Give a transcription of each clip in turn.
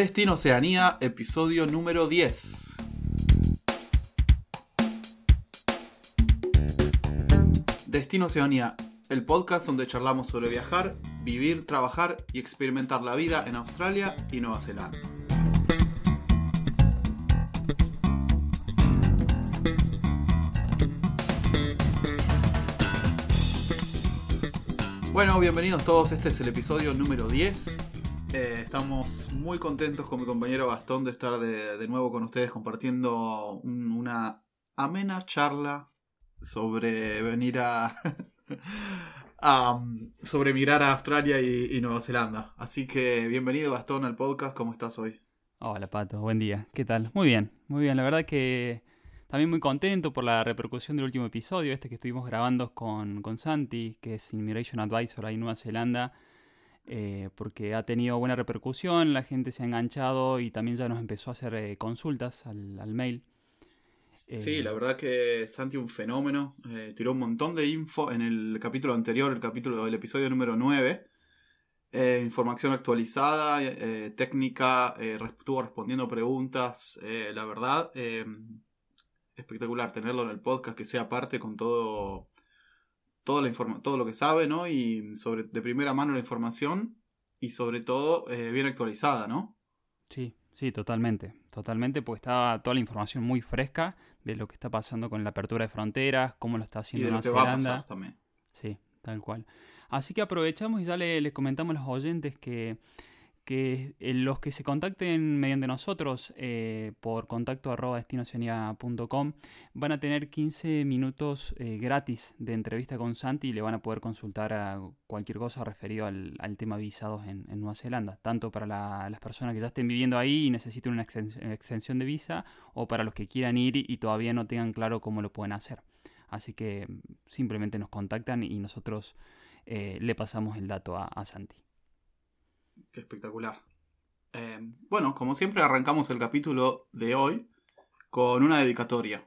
Destino Oceanía, episodio número 10. Destino Oceanía, el podcast donde charlamos sobre viajar, vivir, trabajar y experimentar la vida en Australia y Nueva Zelanda. Bueno, bienvenidos todos, este es el episodio número 10. Eh, estamos muy contentos con mi compañero Gastón de estar de, nuevo con ustedes compartiendo una amena charla sobre venir a, sobre mirar a Australia y, Nueva Zelanda. Así que bienvenido Gastón al podcast, ¿cómo estás hoy? Hola Pato, buen día, ¿qué tal? Muy bien, muy bien, la verdad que también muy contento por la repercusión del último episodio, este que estuvimos grabando con, con Santi, que es Immigration Advisor ahí en Nueva Zelanda, eh, porque ha tenido buena repercusión, la gente se ha enganchado y también ya nos empezó a hacer eh, consultas al, mail. sí, eh, la verdad que Santi un fenómeno, tiró un montón de info en el capítulo anterior, el capítulo del episodio número 9. información actualizada, técnica, estuvo respondiendo preguntas, la verdad espectacular tenerlo en el podcast, que sea parte con todo, toda la todo lo que sabe, ¿no? Y sobre, de primera mano la información y sobre todo eh, bien actualizada, ¿no? Sí, sí, totalmente. Totalmente, porque estaba toda la información muy fresca de lo que está pasando con la apertura de fronteras, cómo lo está haciendo y de lo que va a pasar también. Sí, tal cual. Así que aprovechamos y ya les comentamos a los oyentes que que eh, los que se contacten mediante nosotros eh, por contacto arroba van a tener 15 minutos eh, gratis de entrevista con Santi y le van a poder consultar a cualquier cosa referido al, tema visados en, Nueva Zelanda, tanto para las personas que ya estén viviendo ahí y necesiten una extensión de visa o para los que quieran ir y todavía no tengan claro cómo lo pueden hacer. Así que simplemente nos contactan y nosotros le pasamos el dato a Santi. Espectacular. Eh, bueno, como siempre arrancamos el capítulo de hoy con una dedicatoria.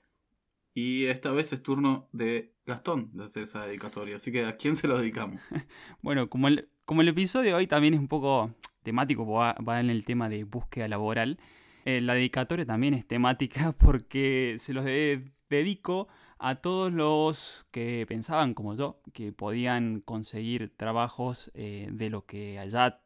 Y esta vez es turno de Gastón de hacer esa dedicatoria. Así que ¿a quién se lo dedicamos? bueno, como el, como el episodio de hoy también es un poco temático, va, en el tema de búsqueda laboral. Eh, la dedicatoria también es temática porque se los dedico a todos los que pensaban como yo que podían conseguir trabajos eh, de lo que allá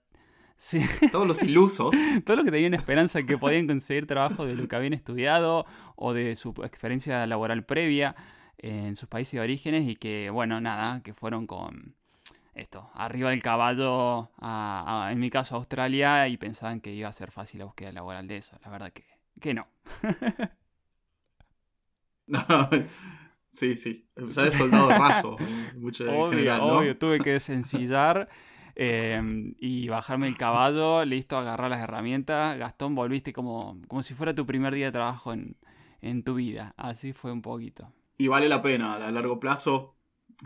Todos los ilusos. Todos los que tenían esperanza que podían conseguir trabajo de lo que habían estudiado o de su experiencia laboral previa en sus países de orígenes y que, bueno, nada, que fueron con esto, arriba del caballo, en mi caso a Australia, y pensaban que iba a ser fácil la búsqueda laboral de eso. La verdad que, que no. sí, sí. De soldado raso. Mucho obvio, obvio. Tuve que desencillar Em, y bajarme el caballo, listo, agarrar las herramientas. Gastón, volviste como, como si fuera tu primer día de trabajo en, en tu vida. Así fue un poquito. Y vale la pena, a largo plazo.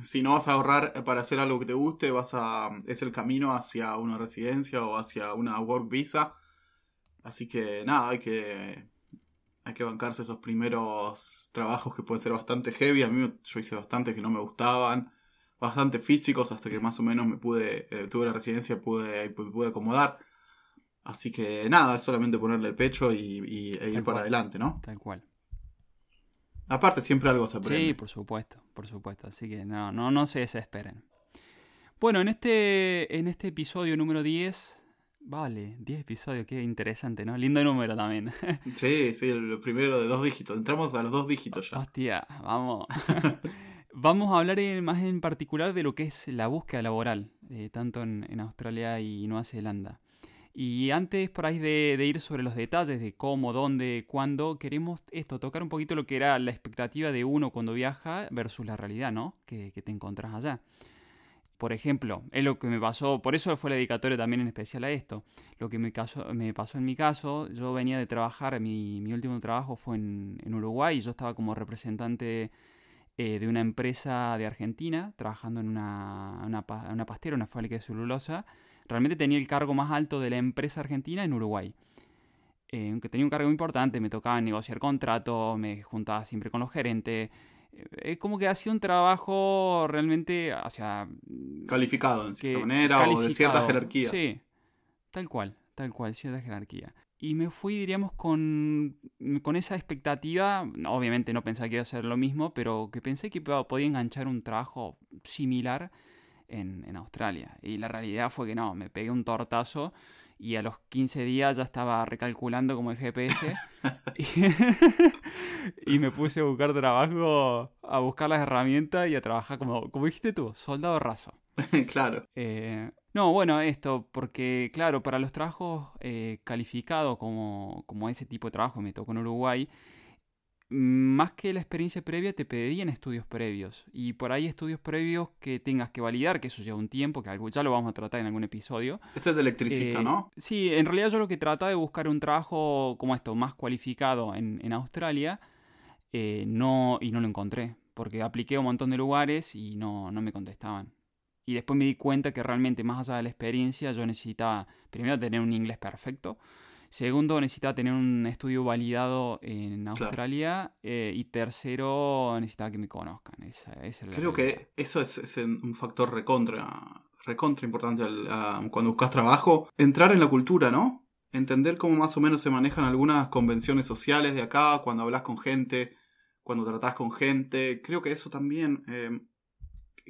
Si no vas a ahorrar para hacer algo que te guste, vas a es el camino hacia una residencia o hacia una work visa. Así que nada, hay que hay que bancarse esos primeros trabajos que pueden ser bastante heavy. A mí yo hice bastante que no me gustaban bastante físicos hasta que más o menos me pude, eh, tuve la residencia, pude, pude acomodar. Así que nada, es solamente ponerle el pecho y, e ir para adelante, ¿no? Tal cual. Aparte siempre algo se aprende. Sí, por supuesto, por supuesto. Así que no, no, no se desesperen. Bueno, en este, en este episodio número 10, vale, 10 episodios, qué interesante, ¿no? Lindo número también. sí, sí, el primero de dos dígitos. Entramos a los dos dígitos ya. Hostia, vamos. Vamos a hablar más en particular de lo que es la búsqueda laboral, eh, tanto en, Australia y Nueva Zelanda. Y antes por ahí de, ir sobre los detalles de cómo, dónde, cuándo, queremos esto, tocar un poquito lo que era la expectativa de uno cuando viaja versus la realidad, ¿no? Que, te encontrás allá. Por ejemplo, es lo que me pasó, por eso fue la dedicatoria también en especial a esto. Lo que me, me pasó en mi caso, yo venía de trabajar, mi, mi último trabajo fue en, en Uruguay y yo estaba como representante eh, de una empresa de Argentina, trabajando en una, una, una, pastera, una fábrica de celulosa. Realmente tenía el cargo más alto de la empresa argentina en Uruguay. Eh, aunque tenía un cargo importante, me tocaba negociar contratos, me juntaba siempre con los gerentes. Eh, es como que hacía un trabajo realmente hacia... Calificado, en cierta manera, o de cierta jerarquía. Sí, tal cual, tal cual, cierta jerarquía. Y me fui, diríamos, con, con esa expectativa, obviamente no pensaba que iba a ser lo mismo, pero que pensé que podía enganchar un trabajo similar en, en Australia. Y la realidad fue que no, me pegué un tortazo y a los 15 días ya estaba recalculando como el GPS y, me puse a buscar trabajo, a buscar las herramientas y a trabajar como, como dijiste tú, soldado raso. claro. Eh, no, bueno, esto, porque claro, para los trabajos eh, calificados como, como ese tipo de trabajo me tocó en Uruguay, más que la experiencia previa, te pedían estudios previos. Y por ahí estudios previos que tengas que validar, que eso lleva un tiempo, que ya lo vamos a tratar en algún episodio. Este es de electricista, eh, ¿no? Sí, en realidad yo lo que trataba de buscar un trabajo como esto, más cualificado en, en Australia, eh, no, y no lo encontré. Porque apliqué a un montón de lugares y no, no me contestaban. Y después me di cuenta que realmente, más allá de la experiencia, yo necesitaba primero tener un inglés perfecto Segundo, necesitaba tener un estudio validado en Australia. Eh, y tercero, necesitaba que me conozcan. Creo que eso es, un factor recontra, recontra importante cuando buscas trabajo. Entrar en la cultura, ¿no? Entender cómo más o menos se manejan algunas convenciones sociales de acá, cuando hablas con gente, cuando tratás con gente. Creo que eso también, em,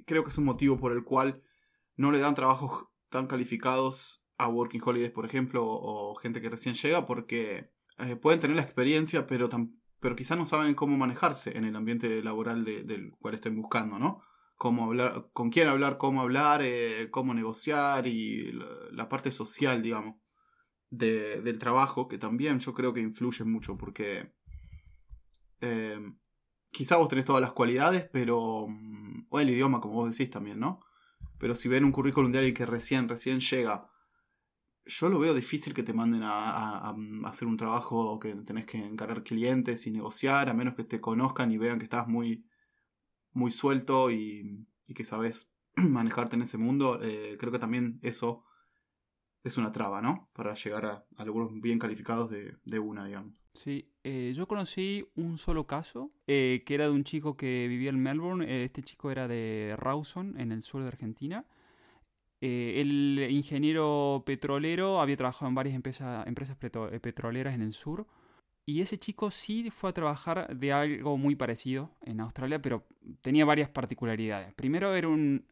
creo que es un motivo por el cual no le dan trabajos tan calificados a Working Holidays, por ejemplo, o, gente que recién llega, porque eh, pueden tener la experiencia, pero, pero quizás no saben cómo manejarse en el ambiente laboral del cual estén buscando, ¿no? Cómo hablar, con quién hablar, cómo hablar, eh, cómo negociar y la, parte social, digamos, del trabajo, que también yo creo que influye mucho, porque eh, quizás vos tenés todas las cualidades, pero... Mm, o el idioma, como vos decís también, ¿no? Pero si ven un currículum de alguien que recién, recién llega yo lo veo difícil que te manden a, hacer un trabajo que tenés que encargar clientes y negociar, a menos que te conozcan y vean que estás muy, muy suelto y, que sabes manejarte en ese mundo. Eh, creo que también eso es una traba, ¿no? Para llegar a, algunos bien calificados de, una, digamos. Sí, eh, yo conocí un solo caso, eh, que era de un chico que vivía en Melbourne. este chico era de Rawson, en el sur de Argentina. Eh, el ingeniero petrolero había trabajado en varias empresas, eh, petroleras en el sur. Y ese chico sí fue a trabajar de algo muy parecido en Australia, pero tenía varias particularidades. Primero era un,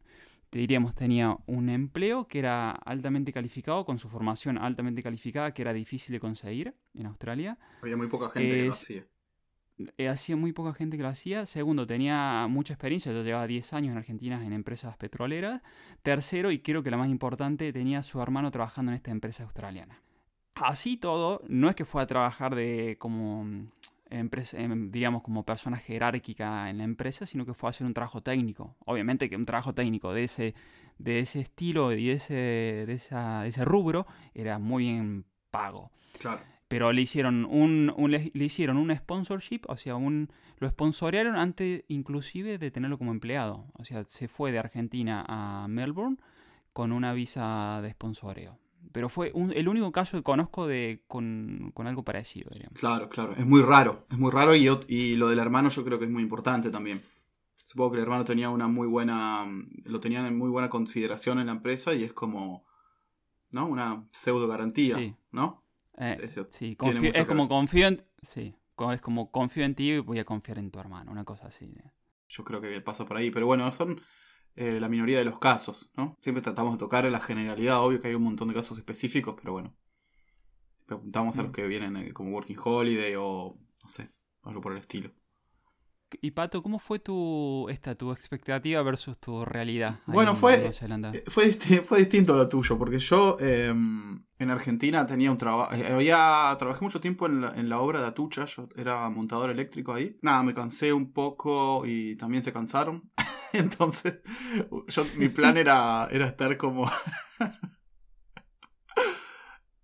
diríamos, tenía un empleo que era altamente calificado, con su formación altamente calificada, que era difícil de conseguir en Australia. Había muy poca gente que lo hacía. Eh, hacía muy poca gente que lo hacía. Segundo, tenía mucha experiencia, yo llevaba 10 años en Argentina en empresas petroleras. Tercero, y creo que la más importante, tenía su hermano trabajando en esta empresa australiana. Así todo, no es que fue a trabajar de como digamos como persona jerárquica en la empresa, sino que fue a hacer un trabajo técnico. Obviamente que un trabajo técnico de ese, de ese estilo y de ese, de, esa, de ese rubro era muy bien pago. Claro pero le hicieron un, le, hicieron un sponsorship, o sea, un, lo sponsorearon antes inclusive de tenerlo como empleado. O sea, se fue de Argentina a Melbourne con una visa de sponsoreo. Pero fue el único caso que conozco de con, algo parecido. Claro, claro. Es muy raro. Es muy raro y, y lo del hermano yo creo que es muy importante también. Supongo que el hermano tenía una muy buena. Lo tenían en muy buena consideración en la empresa y es como. ¿No? Una pseudo garantía. ¿No? Eh, sí, es como confío en, sí, es como confío en ti y voy a confiar en tu hermano, una cosa así. Yo creo que pasa por ahí, pero bueno, son eh, la minoría de los casos, ¿no? Siempre tratamos de tocar la generalidad, obvio que hay un montón de casos específicos, pero bueno. Apuntamos a los mm. que vienen eh, como Working Holiday o, no sé, algo por el estilo. Y Pato, ¿cómo fue tu, esta, tu expectativa versus tu realidad? Bueno, fue, eh, fue, fue, distinto a lo tuyo, porque yo em, en Argentina tenía un trabajo, eh, había, trabajé mucho tiempo en la, en la, obra de Atucha, yo era montador eléctrico ahí. Nada, me cansé un poco y también se cansaron. Entonces, yo, mi plan era, era estar como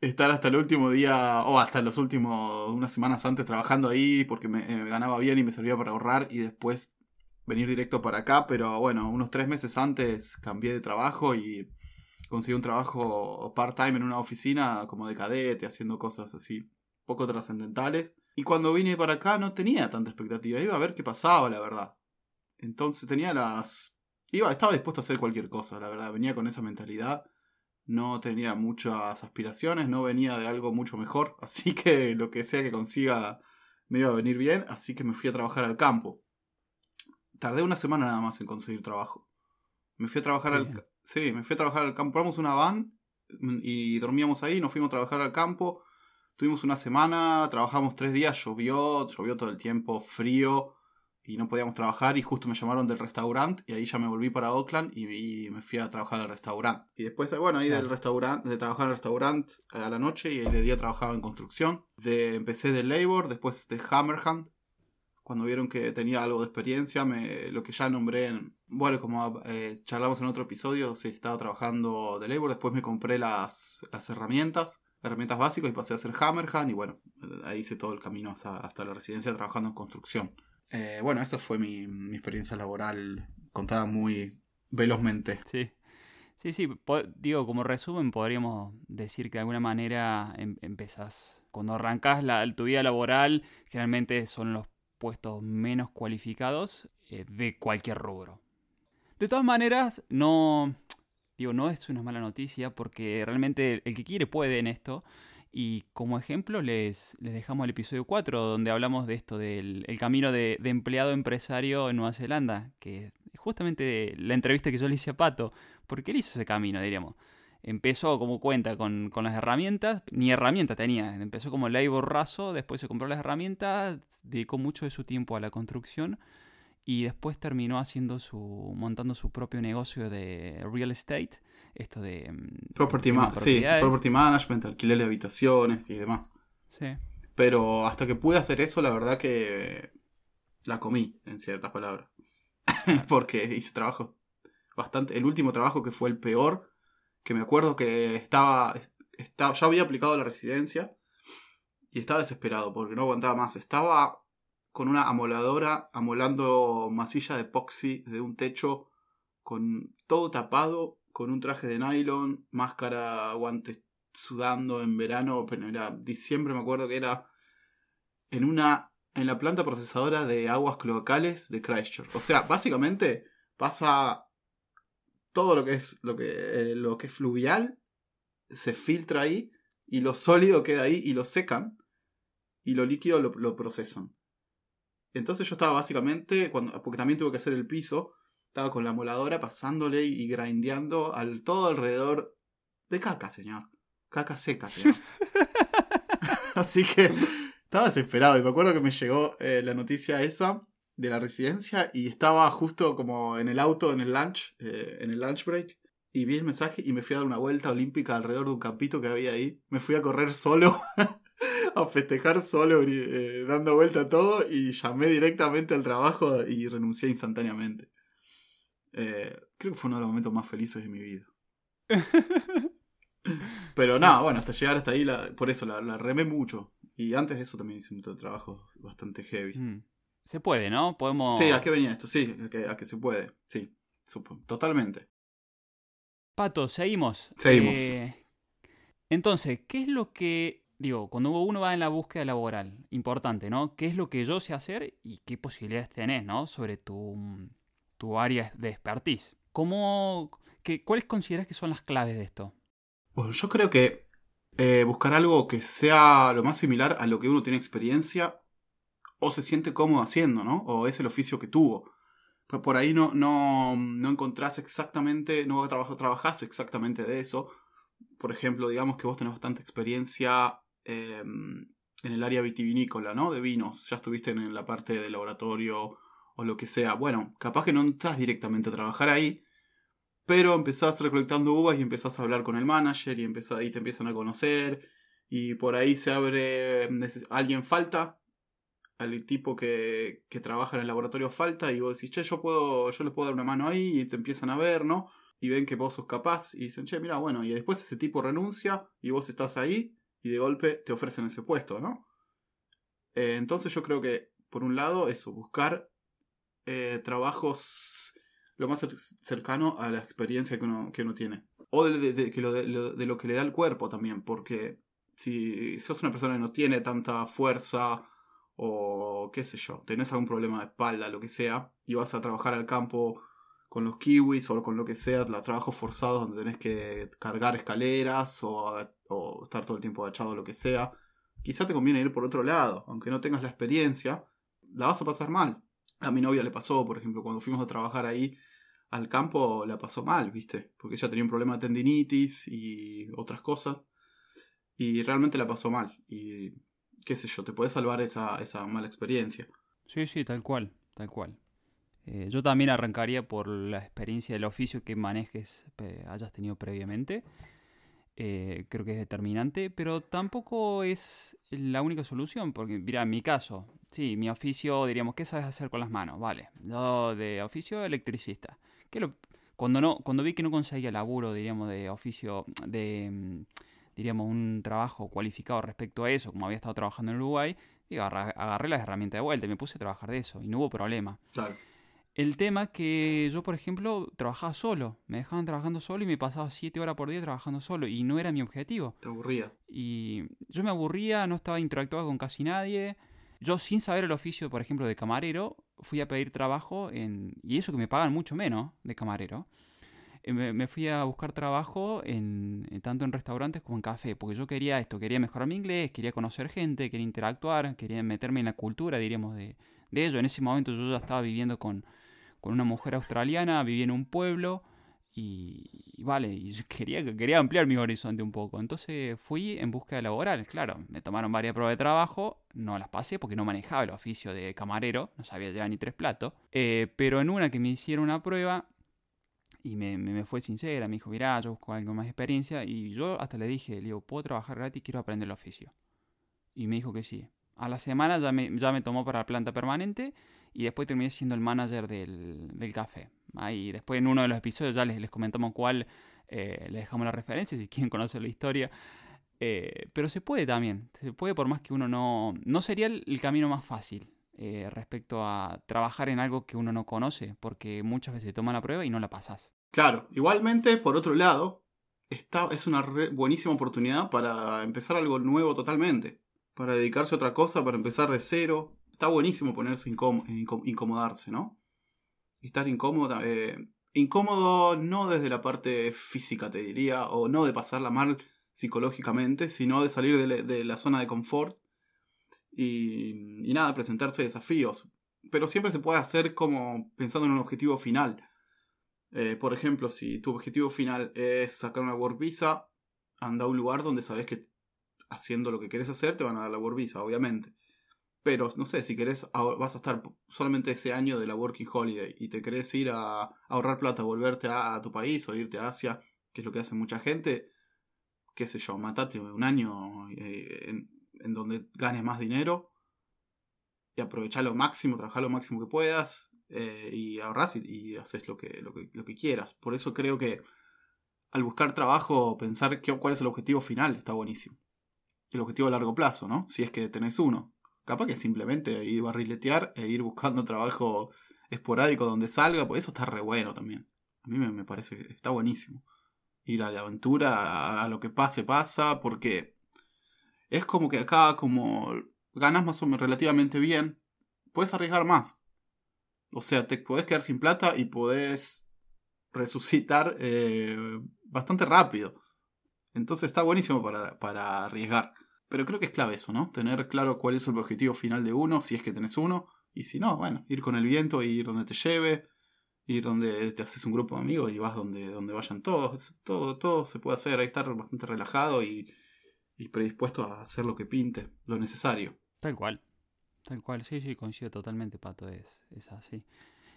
estar hasta el último día o hasta los últimos unas semanas antes trabajando ahí porque me, eh, ganaba bien y me servía para ahorrar y después venir directo para acá, pero bueno, unos tres meses antes cambié de trabajo y conseguí un trabajo part-time en una oficina como de cadete, haciendo cosas así poco trascendentales. Y cuando vine para acá no tenía tanta expectativa, iba a ver qué pasaba, la verdad. Entonces tenía las... Iba, estaba dispuesto a hacer cualquier cosa, la verdad, venía con esa mentalidad no tenía muchas aspiraciones, no venía de algo mucho mejor, así que lo que sea que consiga me iba a venir bien, así que me fui a trabajar al campo. Tardé una semana nada más en conseguir trabajo. Me fui a trabajar al Sí, me fui a trabajar al campo. Compramos una van y dormíamos ahí, nos fuimos a trabajar al campo. Tuvimos una semana, trabajamos tres días, llovió, llovió todo el tiempo, frío y no podíamos trabajar y justo me llamaron del restaurante y ahí ya me volví para Oakland y, me fui a trabajar al restaurante. Y después, bueno, ahí del restaurante, de trabajar en el restaurante a la noche y de día trabajaba en construcción. De, empecé de Labor, después de Hammerhand. Cuando vieron que tenía algo de experiencia, me, lo que ya nombré en... Bueno, como eh, charlamos en otro episodio, sí, estaba trabajando de Labor, después me compré las, las herramientas herramientas básicas y pasé a hacer Hammerhand y bueno, ahí hice todo el camino hasta, hasta la residencia trabajando en construcción. Eh, bueno, esa fue mi, experiencia laboral contada muy velozmente. Sí. Sí, sí, digo, como resumen podríamos decir que de alguna manera em, cuando arrancas la, tu vida laboral, generalmente son los puestos menos cualificados eh, de cualquier rubro. De todas maneras, no, digo, no es una mala noticia porque realmente el que quiere puede en esto y como ejemplo les, les dejamos el episodio 4, donde hablamos de esto, del camino de, empleado empresario en Nueva Zelanda, que es justamente la entrevista que yo le hice a Pato, porque él hizo ese camino, diríamos. Empezó como cuenta con, con las herramientas, ni herramienta tenía, empezó como labor raso, después se compró las herramientas, dedicó mucho de su tiempo a la construcción y después terminó haciendo su montando su propio negocio de real estate, esto de mm, property, sí, property management, alquiler de habitaciones y demás. Sí. Pero hasta que pude hacer eso, la verdad que la comí, en ciertas palabras. Porque hice trabajo bastante. El último trabajo que fue el peor, que me acuerdo que estaba, estaba ya había aplicado la residencia y estaba desesperado porque no aguantaba más. Estaba con una amoladora amolando masilla de epoxi de un techo con todo tapado, con un traje de nylon, máscara, guantes sudando en verano, pero era diciembre, me acuerdo que era en una en la planta procesadora de aguas cloacales de Christchurch. O sea, básicamente pasa todo lo que es lo que, eh, lo que es fluvial se filtra ahí y lo sólido queda ahí y lo secan y lo líquido lo procesan. Entonces yo estaba básicamente, cuando, porque también tuve que hacer el piso, estaba con la moladora pasándole y grindeando al todo alrededor de caca, señor. Caca seca, señor. Así que estaba desesperado y me acuerdo que me llegó eh, la noticia esa de la residencia y estaba justo como en el auto, en el lunch, eh, en el lunch break. Y vi el mensaje y me fui a dar una vuelta olímpica alrededor de un campito que había ahí. Me fui a correr solo a festejar solo, eh, dando vuelta a todo, y llamé directamente al trabajo y renuncié instantáneamente. Eh, creo que fue uno de los momentos más felices de mi vida. Pero nada, bueno, hasta llegar hasta ahí, por eso la, remé mucho. Y antes de eso también hice un trabajo bastante heavy. Mm. Se puede, ¿no? Podemos. Sí, ¿a qué venía esto? Sí, a que, se puede. Sí, totalmente. Pato, seguimos. Seguimos. Eh, entonces, ¿qué es lo que digo, cuando uno va en la búsqueda laboral, importante, ¿no? ¿Qué es lo que yo sé hacer y qué posibilidades tenés, ¿no? Sobre tu, tu área de expertise. ¿Cómo, qué, ¿Cuáles consideras que son las claves de esto? Bueno, yo creo que eh, buscar algo que sea lo más similar a lo que uno tiene experiencia o se siente cómodo haciendo, ¿no? O es el oficio que tuvo. Pues por ahí no, no, no encontrás exactamente, no trabajás exactamente de eso. Por ejemplo, digamos que vos tenés bastante experiencia Em, en el área vitivinícola, ¿no? De vinos. Ya estuviste en la parte de laboratorio o lo que sea. Bueno, capaz que no entras directamente a trabajar ahí, pero empezás recolectando uvas y empezás a hablar con el manager y empezás, ahí te empiezan a conocer y por ahí se abre, alguien falta, al tipo que, que, trabaja en el laboratorio falta y vos decís, che, yo puedo, yo les puedo dar una mano ahí y te empiezan a ver, ¿no? Y ven que vos sos capaz y dicen, che, mira, bueno, y después ese tipo renuncia y vos estás ahí y de golpe te ofrecen ese puesto, ¿no? Eh, entonces yo creo que, por un lado, eso, buscar eh, trabajos lo más cercano a la experiencia que uno, que tiene. O de, lo, de, lo, que le da el cuerpo también, porque si sos una persona que no tiene tanta fuerza o qué sé yo, tenés algún problema de espalda, lo que sea, y vas a trabajar al campo con los kiwis o con lo que sea, los trabajos forzados donde tenés que cargar escaleras o, estar todo el tiempo agachado lo que sea, quizá te conviene ir por otro lado, aunque no tengas la experiencia, la vas a pasar mal. A mi novia le pasó, por ejemplo, cuando fuimos a trabajar ahí al campo, la pasó mal, ¿viste? Porque ella tenía un problema de tendinitis y otras cosas. Y realmente la pasó mal. Y qué sé yo, te puede salvar esa, esa mala experiencia. Sí, sí, tal cual, tal cual. Eh, yo también arrancaría por la experiencia del oficio que manejes, hayas tenido previamente. Eh, creo que es determinante, pero tampoco es la única solución, porque mira, en mi caso, sí, mi oficio, diríamos, ¿qué sabes hacer con las manos? Vale, yo de oficio electricista. Que cuando, no, cuando vi que no conseguía laburo, diríamos, de oficio, de, mm, diríamos, un trabajo cualificado respecto a eso, como había estado trabajando en Uruguay, agarré las herramientas de vuelta y me puse a trabajar de eso, y no hubo problema. Claro. El tema que yo, por ejemplo, trabajaba solo. Me dejaban trabajando solo y me pasaba siete horas por día trabajando solo. Y no era mi objetivo. Te aburría. Y yo me aburría, no estaba interactuando con casi nadie. Yo, sin saber el oficio, por ejemplo, de camarero, fui a pedir trabajo en. Y eso que me pagan mucho menos de camarero. Eh, me, fui a buscar trabajo en, tanto en restaurantes como en café, porque yo quería esto, quería mejorar mi inglés, quería conocer gente, quería interactuar, quería meterme en la cultura, diríamos, de, de ello. En ese momento yo ya estaba viviendo con, con una mujer australiana, vivía en un pueblo y, vale, y quería, quería ampliar mi horizonte un poco. Entonces fui en búsqueda laboral, claro, me tomaron varias pruebas de trabajo, no las pasé porque no manejaba el oficio de camarero, no sabía llevar ni tres platos, eh, pero en una que me hicieron una prueba y me, me, fue sincera, me dijo, mirá, yo busco algo más experiencia y yo hasta le dije, le digo, ¿puedo trabajar gratis? Quiero aprender el oficio. Y me dijo que sí. A la semana ya me, ya me tomó para la planta permanente y después terminé siendo el manager del, del café. Ahí después en uno de los episodios ya les, les comentamos cuál, eh, les dejamos la referencia si quieren conocer la historia. Eh, pero se puede también, se puede por más que uno no... No sería el, camino más fácil eh, respecto a trabajar en algo que uno no conoce, porque muchas veces toma la prueba y no la pasas. Claro, igualmente, por otro lado, esta es una buenísima oportunidad para empezar algo nuevo totalmente, para dedicarse a otra cosa, para empezar de cero, está buenísimo ponerse incómodo, incomodarse, ¿no? Estar incómoda. Eh, incómodo no desde la parte física, te diría, o no de pasarla mal psicológicamente, sino de salir de, la zona de confort y, y, nada, presentarse desafíos. Pero siempre se puede hacer como pensando en un objetivo final. Eh, por ejemplo, si tu objetivo final es sacar una work visa, anda a un lugar donde sabes que haciendo lo que quieres hacer te van a dar la work visa, obviamente. Pero, no sé, si querés, vas a estar solamente ese año de la Working Holiday y te querés ir a, ahorrar plata, volverte a, tu país o irte a Asia, que es lo que hace mucha gente, qué sé yo, matate un año eh, en, donde ganes más dinero y aprovechar lo máximo, trabajar lo máximo que puedas eh, y ahorras y, haces lo que, lo, que, lo que quieras. Por eso creo que al buscar trabajo, pensar cuál es el objetivo final está buenísimo. El objetivo a largo plazo, ¿no? Si es que tenés uno. Capaz que simplemente ir barriletear e ir buscando trabajo esporádico donde salga, pues eso está re bueno también. A mí me, parece que está buenísimo. Ir a la aventura, a, lo que pase, pasa, porque es como que acá, como ganas más o menos relativamente bien, puedes arriesgar más. O sea, te puedes quedar sin plata y puedes resucitar eh, bastante rápido. Entonces está buenísimo para, para arriesgar. Pero creo que es clave eso, ¿no? Tener claro cuál es el objetivo final de uno, si es que tenés uno. Y si no, bueno, ir con el viento ir donde te lleve, ir donde te haces un grupo de amigos y vas donde, donde vayan todos. Todo, todo se puede hacer, hay que estar bastante relajado y, y predispuesto a hacer lo que pinte, lo necesario. Tal cual, tal cual, sí, sí, coincido totalmente, Pato, es, es así.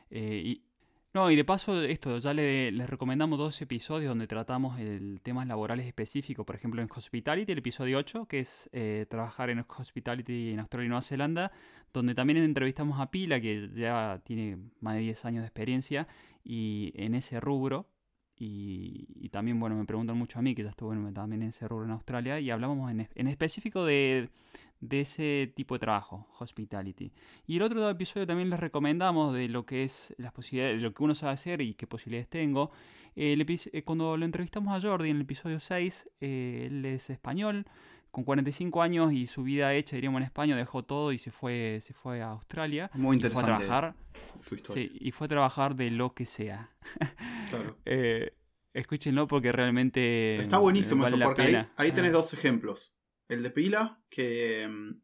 Eh, y, no, y de paso, esto, ya le, les recomendamos dos episodios donde tratamos el temas laborales específicos, por ejemplo en Hospitality, el episodio 8, que es eh, trabajar en Hospitality en Australia y Nueva Zelanda, donde también entrevistamos a Pila, que ya tiene más de 10 años de experiencia y en ese rubro, y, también, bueno, me preguntan mucho a mí, que ya estuve también en ese rubro en Australia, y hablamos en, en específico de, de ese tipo de trabajo, hospitality. Y el otro episodio también les recomendamos de lo que es las posibilidades, de lo que uno sabe hacer y qué posibilidades tengo. Eh, cuando lo entrevistamos a Jordi en el episodio 6, eh, él es español, con 45 años y su vida hecha, diríamos en España, dejó todo y se fue, se fue a Australia. Muy y fue a interesante trabajar, su historia. sí, y fue a trabajar de lo que sea. Claro. Eh, escúchenlo porque realmente Está buenísimo vale eso, porque ahí, ahí tenés Ah, dos ejemplos. El de Pila, que mm,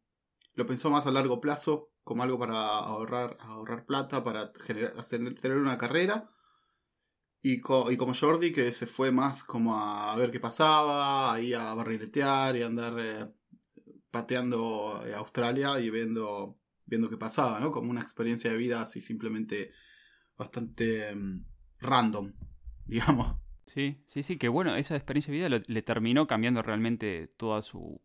lo pensó más a largo plazo, como algo para ahorrar, ahorrar plata, para generar, hacer- tener una carrera. Y, co- y como Jordi, que se fue más como a ver qué pasaba, ahí a barriletear y a andar eh, pateando eh, Australia y viendo, viendo qué pasaba, ¿no? Como una experiencia de vida así simplemente bastante mm, random, digamos. Sí, sí, sí, que bueno, esa experiencia de vida lo- le terminó cambiando realmente toda su...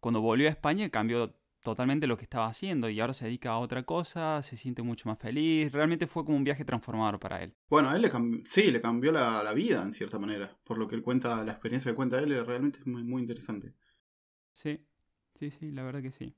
Cuando volvió a España cambió totalmente lo que estaba haciendo y ahora se dedica a otra cosa, se siente mucho más feliz, realmente fue como un viaje transformador para él. Bueno, a él le cambió, sí, le cambió la, la vida en cierta manera. Por lo que él cuenta, la experiencia que cuenta él es realmente muy, muy interesante. Sí, sí, sí, la verdad que sí.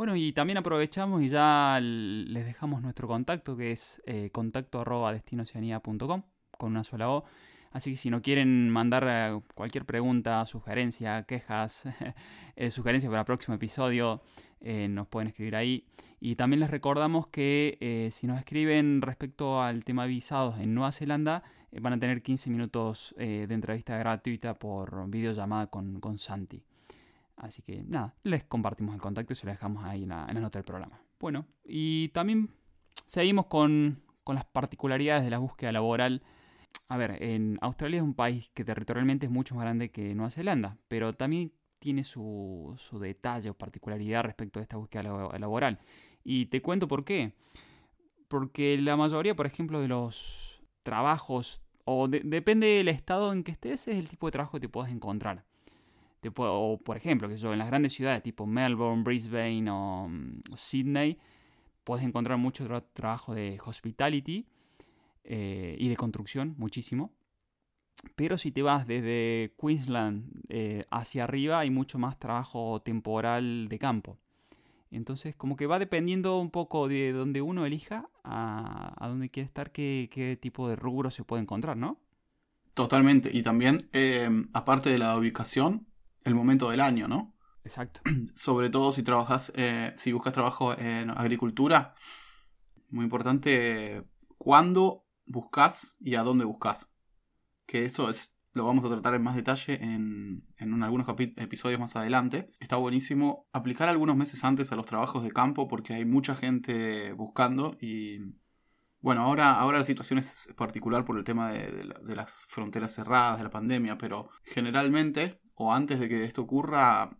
Bueno, y también aprovechamos y ya les dejamos nuestro contacto, que es eh, contacto arroba destinoceanía.com, con una sola O. Así que si no quieren mandar eh, cualquier pregunta, sugerencia, quejas, eh, sugerencias para el próximo episodio, eh, nos pueden escribir ahí. Y también les recordamos que si nos escriben respecto al tema visados en Nueva Zelanda, van a tener 15 minutos de entrevista gratuita por videollamada con, con Santi. Así que nada, les compartimos el contacto y se lo dejamos ahí en la, nota del programa. Bueno, y también seguimos con, con las particularidades de la búsqueda laboral. A ver, en Australia es un país que territorialmente es mucho más grande que Nueva Zelanda, pero también tiene su, su detalle o particularidad respecto a esta búsqueda labo- laboral. Y te cuento por qué. Porque la mayoría, por ejemplo, de los trabajos, o de- depende del estado en que estés, es el tipo de trabajo que te puedes encontrar. O por ejemplo, que yo, en las grandes ciudades tipo Melbourne, Brisbane o, mm, Sydney, puedes encontrar mucho tra- trabajo de hospitality eh, y de construcción, muchísimo. Pero si te vas desde Queensland eh, hacia arriba, hay mucho más trabajo temporal de campo. Entonces, como que va dependiendo un poco de donde uno elija a, a dónde quiere estar, qué, qué tipo de rubro se puede encontrar, ¿no? Totalmente. Y también, eh, aparte de la ubicación, el momento del año, ¿no? Exacto. Sobre todo si trabajas, eh, si buscas trabajo en agricultura, muy importante cuándo buscas y a dónde buscas. Que eso es, lo vamos a tratar en más detalle en, en un- algunos episodios más adelante. Está buenísimo aplicar algunos meses antes a los trabajos de campo porque hay mucha gente buscando y bueno, ahora, ahora la situación es particular por el tema de, de la- de las fronteras cerradas, de la pandemia, pero generalmente, o antes de que esto ocurra,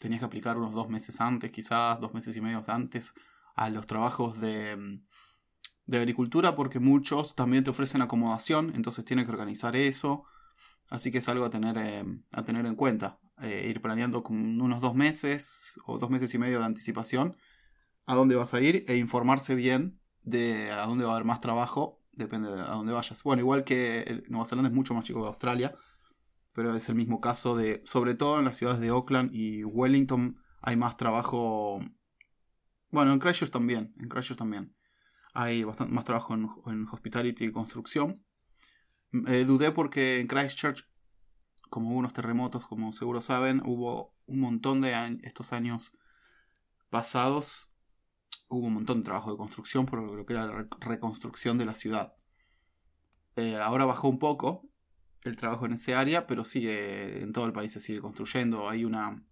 tenías que aplicar unos dos meses antes, quizás dos meses y medio antes, a los trabajos de, mm, de agricultura, porque muchos también te ofrecen acomodación, entonces tienes que organizar eso. Así que es algo a tener, eh, a tener en cuenta. Eh, ir planeando con unos dos meses o dos meses y medio de anticipación a dónde vas a ir e informarse bien de a dónde va a haber más trabajo, depende de a dónde vayas. Bueno, igual que Nueva Zelanda es mucho más chico que Australia, pero es el mismo caso de, sobre todo en las ciudades de Auckland y Wellington hay más trabajo. Bueno, en Christchurch también, en Christchurch también. Hay bastante más trabajo en, en hospitality y construcción. Eh, dudé porque en Christchurch, como hubo unos terremotos, como seguro saben, hubo un montón de estos años pasados, hubo un montón de trabajo de construcción por lo que era la re- reconstrucción de la ciudad. Eh, ahora bajó un poco el trabajo en ese área, pero sigue, en todo el país se sigue construyendo. Hay una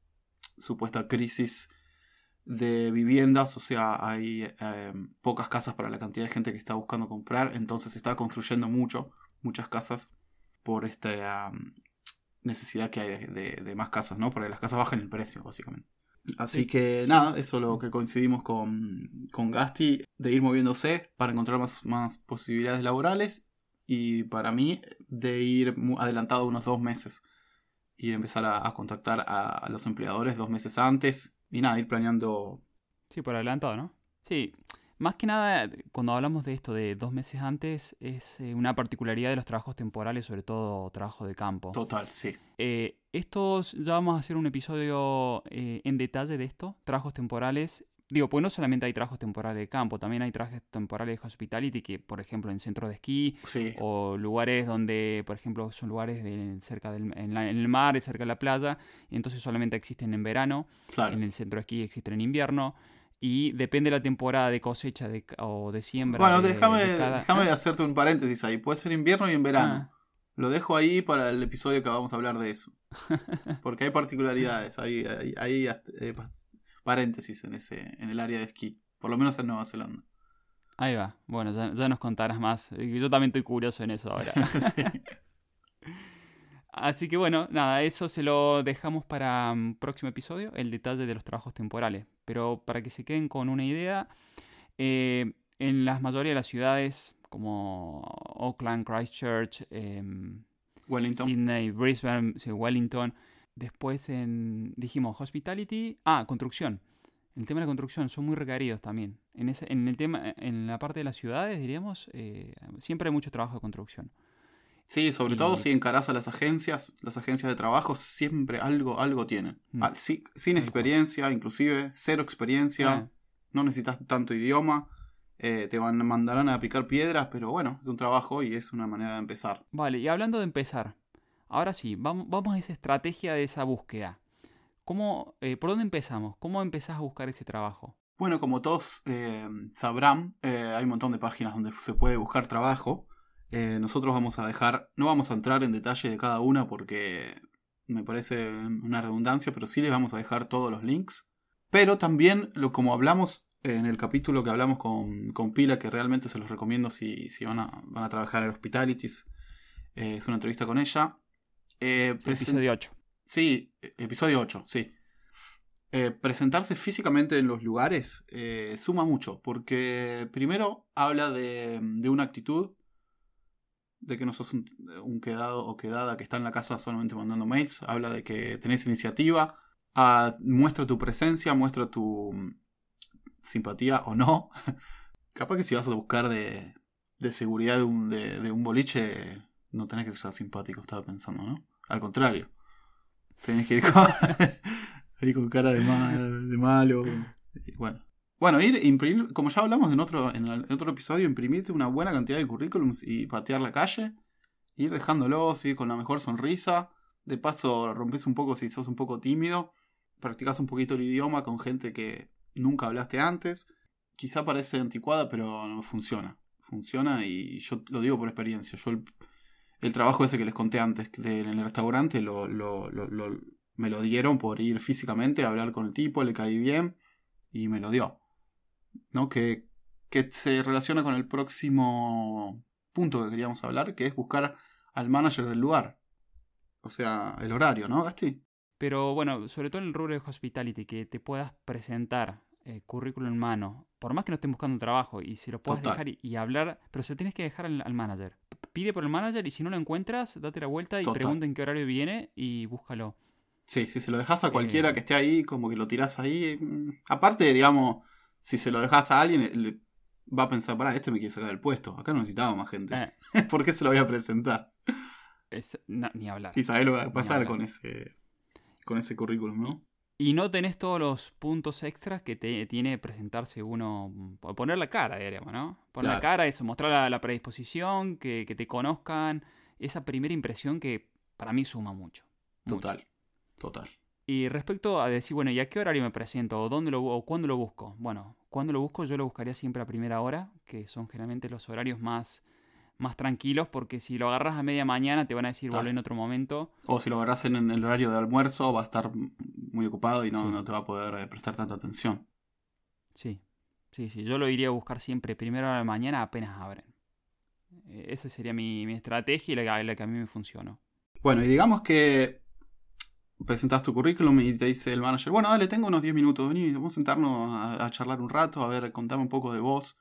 supuesta crisis de viviendas, o sea, hay eh, pocas casas para la cantidad de gente que está buscando comprar, entonces se está construyendo mucho, muchas casas por esta um, necesidad que hay de, de- de más casas, ¿no? Porque las casas bajan el precio, básicamente. Así Sí. que nada, eso es lo que coincidimos con, con Gasti, de ir moviéndose para encontrar más, más posibilidades laborales y para mí de ir adelantado unos dos meses. Ir a empezar a, a contactar a, a los empleadores dos meses antes y nada, ir planeando. Sí, por adelantado, ¿no? Sí, más que nada, cuando hablamos de esto de dos meses antes, es eh, una particularidad de los trabajos temporales, sobre todo trabajo de campo. Total, sí. Eh, estos, ya vamos a hacer un episodio eh, en detalle de esto, trabajos temporales, Digo, pues no solamente hay trabajos temporales de campo, también hay trabajos temporales de hospitality, que por ejemplo en centros de esquí Sí. o lugares donde, por ejemplo, son lugares de, cerca del en, la- en el mar, cerca de la playa, y entonces solamente existen en verano, Claro. en el centro de esquí existen en invierno, y depende de la temporada de cosecha de, o de siembra. Bueno, de- déjame, de cada- déjame Ah, hacerte un paréntesis ahí. Puede ser invierno y en verano. ah, Lo dejo ahí para el episodio que vamos a hablar de eso. Porque hay particularidades, hay, hay, hay, eh, paréntesis en ese, en el área de esquí. Por lo menos en Nueva Zelanda. ahí va. Bueno, ya, ya nos contarás más. Yo también estoy curioso en eso ahora. Sí. Así que bueno, nada, eso se lo dejamos para un próximo episodio, el detalle de los trabajos temporales. Pero para que se queden con una idea, eh, en la mayoría de las ciudades como Auckland, Christchurch, em, Wellington. Sydney, Brisbane, sí, Wellington, después en, dijimos, hospitality, ah, construcción. El tema de la construcción son muy requeridos también. En, ese, en, el tema, en la parte de las ciudades, diríamos, eh, siempre hay mucho trabajo de construcción. Sí, sobre Y- todo si encarás a las agencias, las agencias de trabajo siempre algo, algo tienen. Mm. Ah, sí, sin experiencia, inclusive, cero experiencia, no necesitas tanto idioma, eh, te van, mandarán a picar piedras, pero bueno, es un trabajo y es una manera de empezar. Vale, y hablando de empezar, ahora sí, vamos, a esa estrategia de esa búsqueda. ¿Cómo, eh, ¿Por dónde empezamos? ¿Cómo empezás a buscar ese trabajo? Bueno, como todos eh, sabrán, eh, hay un montón de páginas donde se puede buscar trabajo. Nosotros vamos a dejar, no vamos a entrar en detalle de cada una porque me parece una redundancia, pero sí les vamos a dejar todos los links. Pero también, lo, como hablamos en el capítulo que hablamos con, con Pila, que realmente se los recomiendo si, si van, a, van a trabajar en Hospitalities, es una entrevista con ella. Eh, Episodio 8. Sí, e- episodio 8, sí. Eh, presentarse físicamente en los lugares eh, suma mucho, porque primero habla de, de una actitud, de que no sos un, un quedado o quedada que está en la casa solamente mandando mails, habla de que tenés iniciativa, ah, muestra tu presencia, muestra tu mm, simpatía o no. Capaz que si vas a buscar de, de seguridad de un, de, de un boliche, no tenés que ser simpático, estaba pensando, ¿no? Al contrario. Tenés que ir con, con cara de, mal- de malo. Bueno. Bueno, ir, imprimir, como ya hablamos en otro, en otro episodio, imprimirte una buena cantidad de currículums y patear la calle. Ir dejándolos, ir con la mejor sonrisa. De paso, rompes un poco si sos un poco tímido. Practicas un poquito el idioma con gente que nunca hablaste antes. Quizá parece anticuada, pero funciona. Funciona y yo lo digo por experiencia. Yo el trabajo ese que les conté antes de- en el restaurante lo, me lo dieron por ir físicamente a hablar con el tipo, le caí bien y me lo dio. ¿No? Que, que se relaciona con el próximo punto que queríamos hablar, que es buscar al manager del lugar. O sea, el horario, ¿no, Gasti? Pero bueno, sobre todo en el rubro de hospitality, que te puedas presentar eh, currículum en mano, por más que no estén buscando trabajo, y si lo puedas Total. dejar y, y hablar, pero se lo tienes que dejar al, al manager. Pide por el manager y si no lo encuentras, date la vuelta y Total. pregunta en qué horario viene y búscalo. Sí, si se lo dejas a cualquiera Eh. que esté ahí, como que lo tirás ahí. mm, Aparte, digamos, si se lo dejas a alguien, le- va a pensar, pará, este me quiere sacar el puesto. Acá no necesitaba más gente. Eh, ¿Por qué se lo voy a presentar? es- no, ni hablar. Y sabés lo que va a pasar con ese, con ese currículum, ¿no? Y no tenés todos los puntos extras que te tiene presentarse uno. mm, po- Poner la cara, diríamos, ¿no? Poner la cara, eso, mostrar la, la predisposición, que, que te conozcan. Esa primera impresión que para mí suma mucho. mucho. Total. Total. Y respecto a decir, bueno, ¿y a qué horario me presento? ¿O, dónde lo, o cuándo lo busco? Bueno, cuando lo busco yo lo buscaría siempre a primera hora, que son generalmente los horarios más, más tranquilos, porque si lo agarras a media mañana te van a decir, volvé en otro momento. O si lo agarras en el horario de almuerzo, va a estar muy ocupado y no, Sí. no te va a poder eh, prestar tanta atención. Sí, sí, sí, yo lo iría a buscar siempre primera hora de la mañana apenas abren. Eh, Esa sería mi, mi estrategia y la, que- la que a mí me funcionó. Bueno, y digamos que presentas tu currículum y te dice el manager, bueno, dale, tengo unos 10 minutos, vení, vamos a sentarnos a, a charlar un rato, a ver, contame un poco de vos.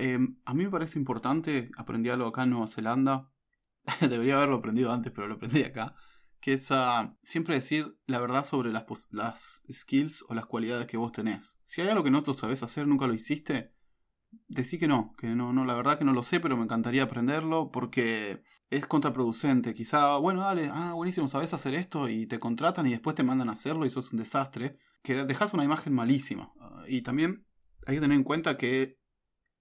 Eh, a mí me parece importante, aprendí algo acá en Nueva Zelanda, debería haberlo aprendido antes, pero lo aprendí acá, que es ah, siempre decir la verdad sobre las, las skills o las cualidades que vos tenés. Si hay algo que no lo sabés hacer, nunca lo hiciste, decí que no, que no, no, la verdad que no lo sé, pero me encantaría aprenderlo porque es contraproducente. Quizá, bueno, dale, ah, buenísimo, sabes hacer esto y te contratan y después te mandan a hacerlo y eso es un desastre. Que dejas una imagen malísima. y también hay que tener en cuenta que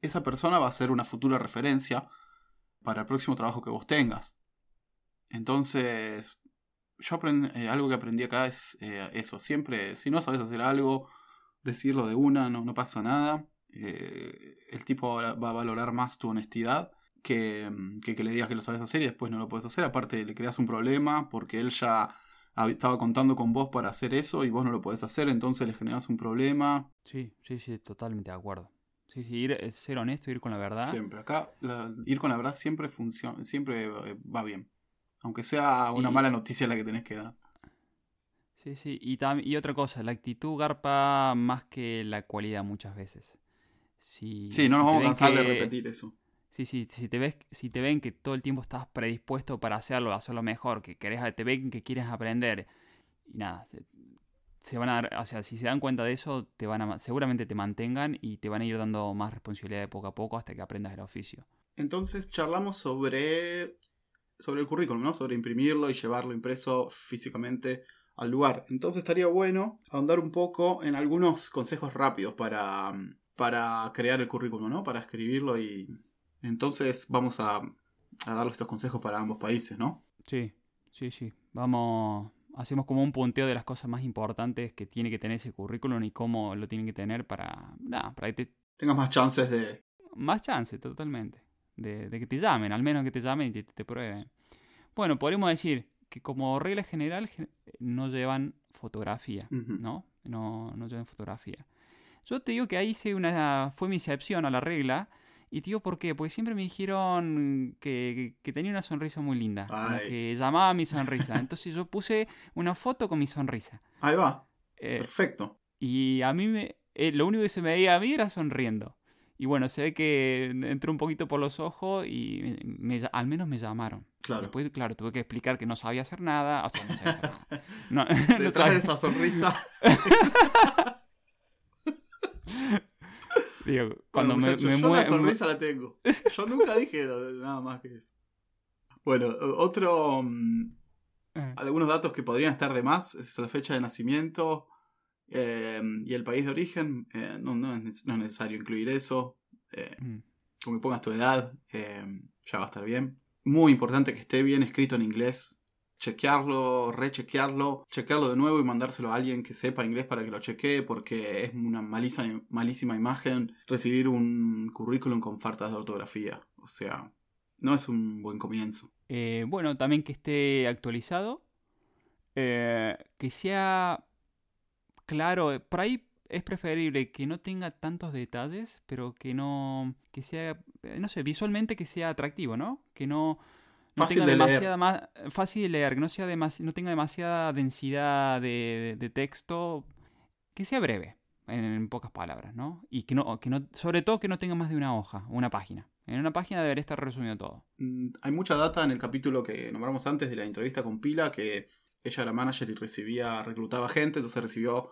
esa persona va a ser una futura referencia para el próximo trabajo que vos tengas. Entonces, yo eh, algo que aprendí acá es eh, eso, siempre, si no sabes hacer algo, decirlo de una, no, no pasa nada. Eh, el tipo va a valorar más tu honestidad que, que, que le digas que lo sabes hacer y después no lo puedes hacer. Aparte, le creas un problema porque él ya estaba contando con vos para hacer eso y vos no lo podés hacer, entonces le generas un problema. Sí, sí, sí, totalmente de acuerdo. Sí, sí, ir, eh, ser honesto, ir con la verdad. Siempre, acá ir con la verdad siempre funciona, siempre eh, va bien. Aunque sea una mala noticia la que tenés que dar. Sí, sí, y, y otra cosa, la actitud garpa más que la cualidad muchas veces. sí, no nos vamos a cansar de repetir eso. Sí, sí, si te, ves, si te ven que todo el tiempo estás predispuesto para hacerlo, hacerlo mejor, que querés, te ven que quieres aprender, y nada, se van a o sea, si se dan cuenta de eso, te van a, seguramente te mantengan y te van a ir dando más responsabilidad de poco a poco hasta que aprendas el oficio. Entonces charlamos sobre, sobre el currículum, ¿no? Sobre imprimirlo y llevarlo impreso físicamente al lugar. Entonces estaría bueno ahondar un poco en algunos consejos rápidos para, para crear el currículum, ¿no? Para escribirlo y entonces vamos a, a darle estos consejos para ambos países, ¿no? Sí, sí, sí. Vamos, hacemos como un punteo de las cosas más importantes que tiene que tener ese currículum y cómo lo tienen que tener para, nada, para que tengas más chances de... Más chances, totalmente. De, que te llamen, al menos que te llamen y te, prueben. Bueno, podríamos decir que como regla general no llevan fotografía, ¿no? ¿no? No llevan fotografía. Yo te digo que ahí hice una, fue mi excepción a la regla, y tío, ¿por qué? Porque siempre me dijeron que, tenía una sonrisa muy linda. Que llamaba mi sonrisa. Entonces yo puse una foto con mi sonrisa. Ahí va. Eh, Perfecto. Y a mí me, eh, lo único que se me veía a mí era sonriendo. Y bueno, se ve que entró un poquito por los ojos y me, al menos me llamaron. Claro. Después, claro, tuve que explicar que no sabía hacer nada. O sea, no sabía hacer nada. Detrás de esa sonrisa. cuando me, me yo la sonrisa la tengo. Yo nunca dije nada más que eso. Bueno, otro. Mm, eh. Algunos datos que podrían estar de más es la fecha de nacimiento eh, y el país de origen. Eh, no, no, es, necesario incluir eso. Mm. Como que pongas tu edad, ya va a estar bien. Muy importante que esté bien escrito en inglés chequearlo, rechequearlo, chequearlo de nuevo y mandárselo a alguien que sepa inglés para que lo chequee, porque es una malísima, malísima imagen recibir un currículum con faltas de ortografía. O sea, no es un buen comienzo. Eh, bueno, también que esté actualizado, eh, que sea claro, por ahí es preferible que no tenga tantos detalles, pero que no, que sea, no sé, visualmente que sea atractivo, ¿no? Que no fácil de leer. Más, fácil de leer, que no, sea no tenga demasiada densidad de, texto, que sea breve, en, pocas palabras, ¿no? Y que no, que no, sobre todo que no tenga más de una hoja, una página. En una página debería estar resumido todo. Mm, hay mucha data en el capítulo que nombramos antes de la entrevista con Pila, que ella era manager y recibía, reclutaba gente, entonces recibió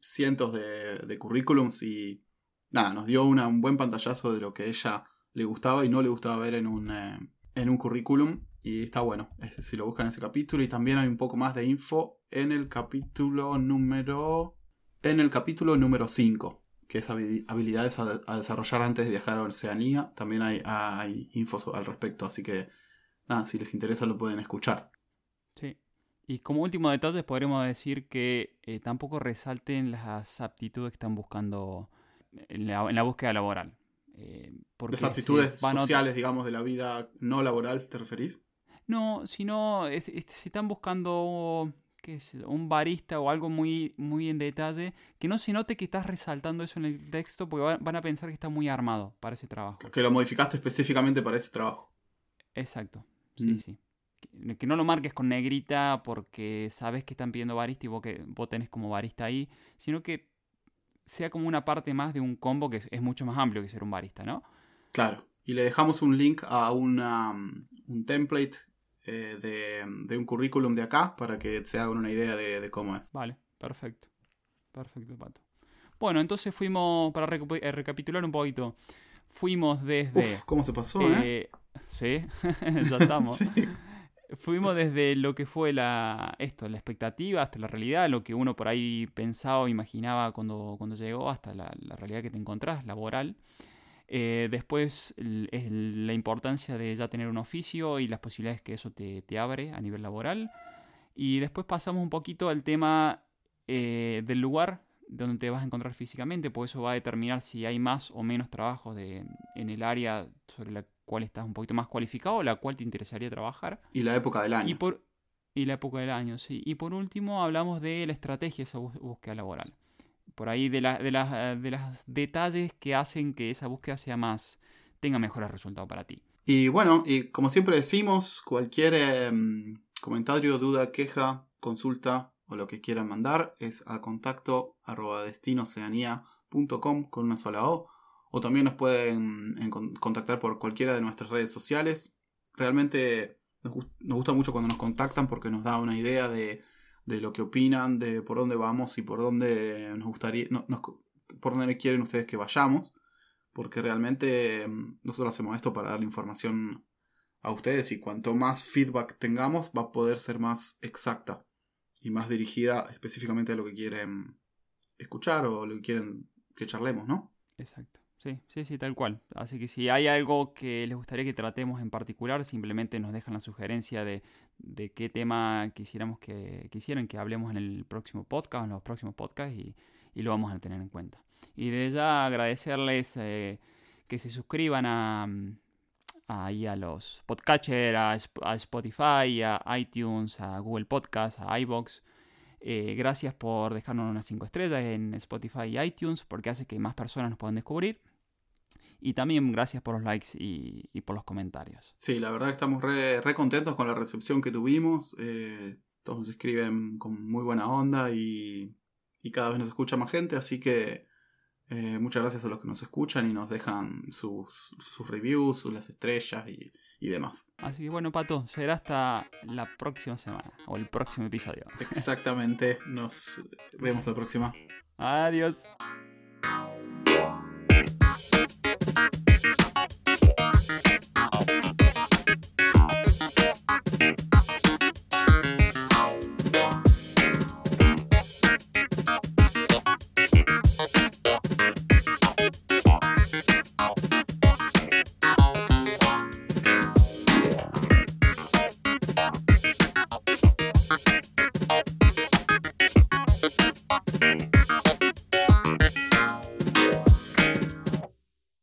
cientos de, currículums y nada, nos dio un buen pantallazo de lo que ella le gustaba y no le gustaba ver en un, eh, en un currículum y está bueno. Si lo buscan en ese capítulo y también hay un poco más de info en el capítulo número en el capítulo número 5, que es habilidades a, desarrollar antes de viajar a Oceanía. También hay, hay info al respecto, así que nada, si les interesa lo pueden escuchar. Sí. Y como último detalle podríamos decir que eh, tampoco resalten las aptitudes que están buscando en la búsqueda laboral. Eh, Las aptitudes sociales, digamos, de la vida no laboral, ¿te referís? No, sino si están buscando qué un barista o algo muy, muy en detalle, que no se note que estás resaltando eso en el texto porque van a pensar que está muy armado para ese trabajo. Que lo modificaste específicamente para ese trabajo. Exacto, sí, mm. sí. Que, no lo marques con negrita porque sabes que están pidiendo barista y vos, que, vos tenés como barista ahí, sino que sea como una parte más de un combo que es, mucho más amplio que ser un barista, ¿no? Claro. Y le dejamos un link a una, un template eh, de, un currículum de acá para que se hagan una idea de, cómo es. Vale, perfecto. Perfecto, Pato. Bueno, entonces fuimos, para eh, recapitular un poquito, fuimos desde... Uf, ¿cómo se pasó, eh? eh? Sí, ya estamos. fuimos desde lo que fue la, esto, la expectativa hasta la realidad, lo que uno por ahí pensaba o imaginaba cuando, cuando llegó, hasta la, realidad que te encontrás, laboral. Eh, después es la importancia de ya tener un oficio y las posibilidades que eso te, abre a nivel laboral. Y después pasamos un poquito al tema eh, del lugar donde te vas a encontrar físicamente, porque eso va a determinar si hay más o menos trabajo de, en el área sobre la cual estás un poquito más cualificado, la cual te interesaría trabajar. Y la época del año. Y, por, y la época del año, sí. Y por último hablamos de la estrategia de esa búsqueda laboral. Por ahí de, la, de, las, de los detalles que hacen que esa búsqueda sea más, tenga mejores resultados para ti. Y bueno, y como siempre decimos, cualquier em, comentario, duda, queja, consulta o lo que quieran mandar es a contacto arroba con una sola O o también nos pueden contactar por cualquiera de nuestras redes sociales. Realmente nos, gusta mucho cuando nos contactan porque nos da una idea de, lo que opinan, de por dónde vamos y por dónde nos gustaría, por dónde quieren ustedes que vayamos. Porque realmente mm, nosotros hacemos esto para darle información a ustedes y cuanto más feedback tengamos va a poder ser más exacta y más dirigida específicamente a lo que quieren escuchar o lo que quieren que charlemos, ¿no? Exacto. Sí, sí, sí, tal cual. Así que si hay algo que les gustaría que tratemos en particular, simplemente nos dejan la sugerencia de, qué tema quisiéramos que quisieran que hablemos en el próximo podcast, en los próximos podcasts, y, lo vamos a tener en cuenta. Y de ya agradecerles eh, que se suscriban a, ahí a los podcatchers, a, Spotify, a iTunes, a Google Podcasts, a iBox. Eh, gracias por dejarnos unas 5 estrellas en Spotify y iTunes porque hace que más personas nos puedan descubrir. Y también gracias por los likes y, por los comentarios. Sí, la verdad que estamos re, contentos con la recepción que tuvimos. Eh, todos nos escriben con muy buena onda y, cada vez nos escucha más gente, así que eh, muchas gracias a los que nos escuchan y nos dejan sus, reviews, sus, las estrellas y, y, demás. Así que bueno, Pato, será hasta la próxima semana o el próximo episodio. Exactamente, nos vemos la próxima. Adiós.